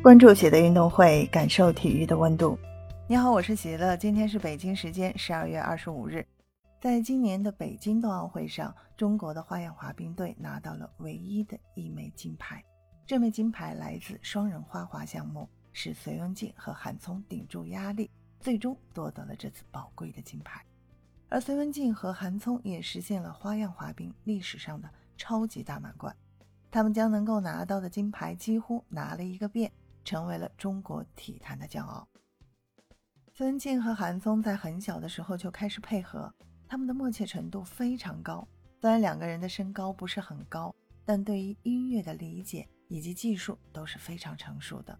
关注喜乐运动会，感受体育的温度。你好，我是喜乐。今天是北京时间十二月二十五日，在今年的北京冬奥会上，中国的花样滑冰队拿到了唯一的一枚金牌。这枚金牌来自双人花滑项目，是隋文静和韩聪顶住压力，最终夺得了这次宝贵的金牌。而隋文静和韩聪也实现了花样滑冰历史上的超级大满贯，他们将能够拿到的金牌几乎拿了一个遍。成为了中国体坛的骄傲。孙静和韩聪在很小的时候就开始配合，他们的默契程度非常高。虽然两个人的身高不是很高，但对于音乐的理解以及技术都是非常成熟的。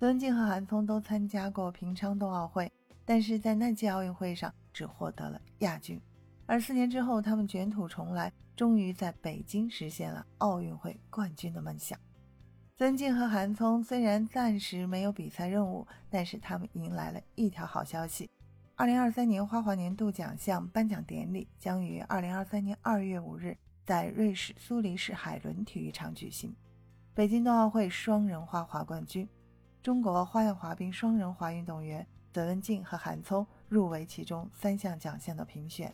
孙静和韩聪都参加过平昌冬奥会，但是在那届奥运会上只获得了亚军。而四年之后，他们卷土重来，终于在北京实现了奥运会冠军的梦想。曾静和韩聪虽然暂时没有比赛任务，但是他们迎来了一条好消息：二零二三年花滑年度奖项颁奖典礼将于二零二三年二月五日在瑞士苏黎世海伦体育场举行。北京冬奥会双人花滑冠军，中国花样滑冰双人滑运动员孙文静和韩聪入围其中三项奖项的评选，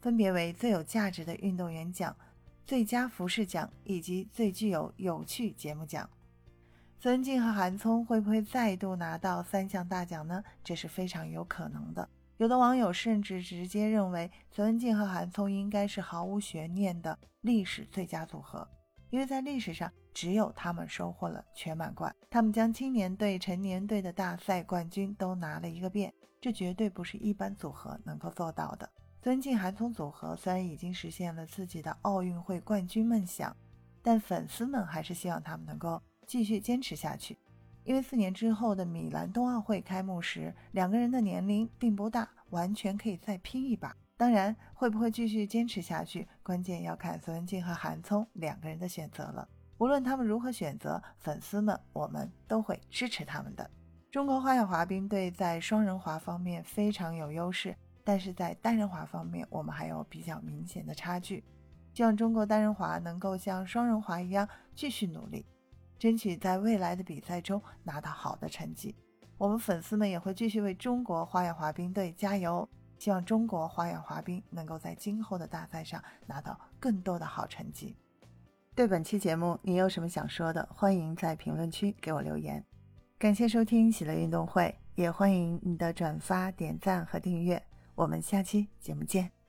分别为最有价值的运动员奖。最佳服饰奖以及最具有有趣节目奖，孙静和韩聪会不会再度拿到三项大奖呢？这是非常有可能的。有的网友甚至直接认为，孙文静和韩聪应该是毫无悬念的历史最佳组合，因为在历史上只有他们收获了全满贯，他们将青年队、成年队的大赛冠军都拿了一个遍，这绝对不是一般组合能够做到的。孙静韩聪组合虽然已经实现了自己的奥运会冠军梦想，但粉丝们还是希望他们能够继续坚持下去。因为四年之后的米兰冬奥会开幕时，两个人的年龄并不大，完全可以再拼一把。当然，会不会继续坚持下去，关键要看孙文静和韩聪两个人的选择了。无论他们如何选择，粉丝们我们都会支持他们的。中国花样滑冰队在双人滑方面非常有优势。但是在单人滑方面，我们还有比较明显的差距。希望中国单人滑能够像双人滑一样继续努力，争取在未来的比赛中拿到好的成绩。我们粉丝们也会继续为中国花样滑冰队加油，希望中国花样滑冰能够在今后的大赛上拿到更多的好成绩。对本期节目，你有什么想说的？欢迎在评论区给我留言。感谢收听喜乐运动会，也欢迎你的转发、点赞和订阅。我们下期节目见。